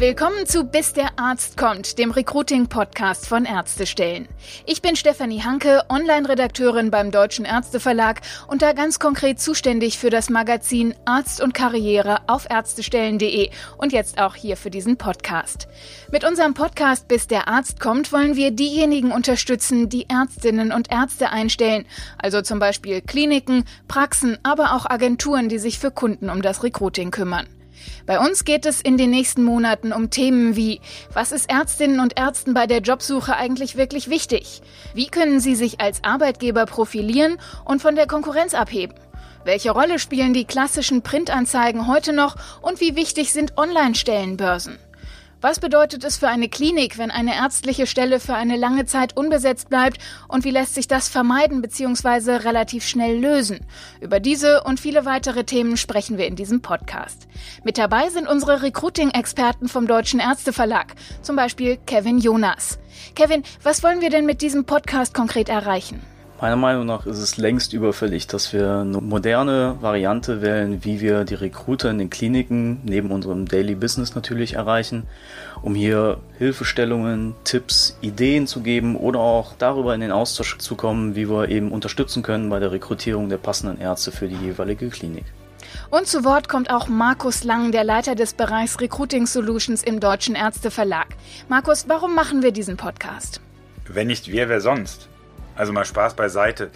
Willkommen zu Bis der Arzt kommt, dem Recruiting-Podcast von Ärztestellen. Ich bin Stefanie Hanke, Online-Redakteurin beim Deutschen Ärzteverlag und da ganz konkret zuständig für das Magazin Arzt und Karriere auf ärztestellen.de und jetzt auch hier für diesen Podcast. Mit unserem Podcast Bis der Arzt kommt wollen wir diejenigen unterstützen, die Ärztinnen und Ärzte einstellen, also zum Beispiel Kliniken, Praxen, aber auch Agenturen, die sich für Kunden um das Recruiting kümmern. Bei uns geht es in den nächsten Monaten um Themen wie, was ist Ärztinnen und Ärzten bei der Jobsuche eigentlich wirklich wichtig? Wie können sie sich als Arbeitgeber profilieren und von der Konkurrenz abheben? Welche Rolle spielen die klassischen Printanzeigen heute noch und wie wichtig sind Online-Stellenbörsen? Was bedeutet es für eine Klinik, wenn eine ärztliche Stelle für eine lange Zeit unbesetzt bleibt und wie lässt sich das vermeiden bzw. relativ schnell lösen? Über diese und viele weitere Themen sprechen wir in diesem Podcast. Mit dabei sind unsere Recruiting-Experten vom Deutschen Ärzteverlag, zum Beispiel Kevin Jonas. Kevin, was wollen wir denn mit diesem Podcast konkret erreichen? Meiner Meinung nach ist es längst überfällig, dass wir eine moderne Variante wählen, wie wir die Recruiter in den Kliniken neben unserem Daily Business natürlich erreichen, um hier Hilfestellungen, Tipps, Ideen zu geben oder auch darüber in den Austausch zu kommen, wie wir eben unterstützen können bei der Rekrutierung der passenden Ärzte für die jeweilige Klinik. Und zu Wort kommt auch Markus Lang, der Leiter des Bereichs Recruiting Solutions im Deutschen Ärzteverlag. Markus, warum machen wir diesen Podcast? Wenn nicht wir, wer sonst? Also mal Spaß beiseite.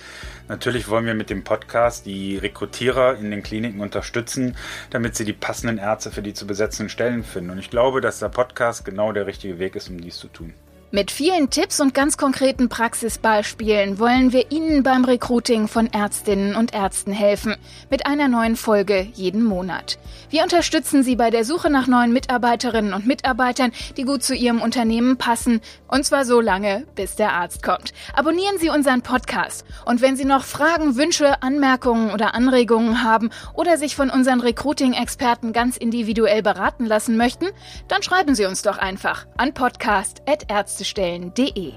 Natürlich wollen wir mit dem Podcast die Rekrutierer in den Kliniken unterstützen, damit sie die passenden Ärzte für die zu besetzenden Stellen finden. Und ich glaube, dass der Podcast genau der richtige Weg ist, um dies zu tun. Mit vielen Tipps und ganz konkreten Praxisbeispielen wollen wir Ihnen beim Recruiting von Ärztinnen und Ärzten helfen. Mit einer neuen Folge jeden Monat. Wir unterstützen Sie bei der Suche nach neuen Mitarbeiterinnen und Mitarbeitern, die gut zu Ihrem Unternehmen passen. Und zwar so lange, bis der Arzt kommt. Abonnieren Sie unseren Podcast. Und wenn Sie noch Fragen, Wünsche, Anmerkungen oder Anregungen haben oder sich von unseren Recruiting-Experten ganz individuell beraten lassen möchten, dann schreiben Sie uns doch einfach an podcast.ärzte stellen.de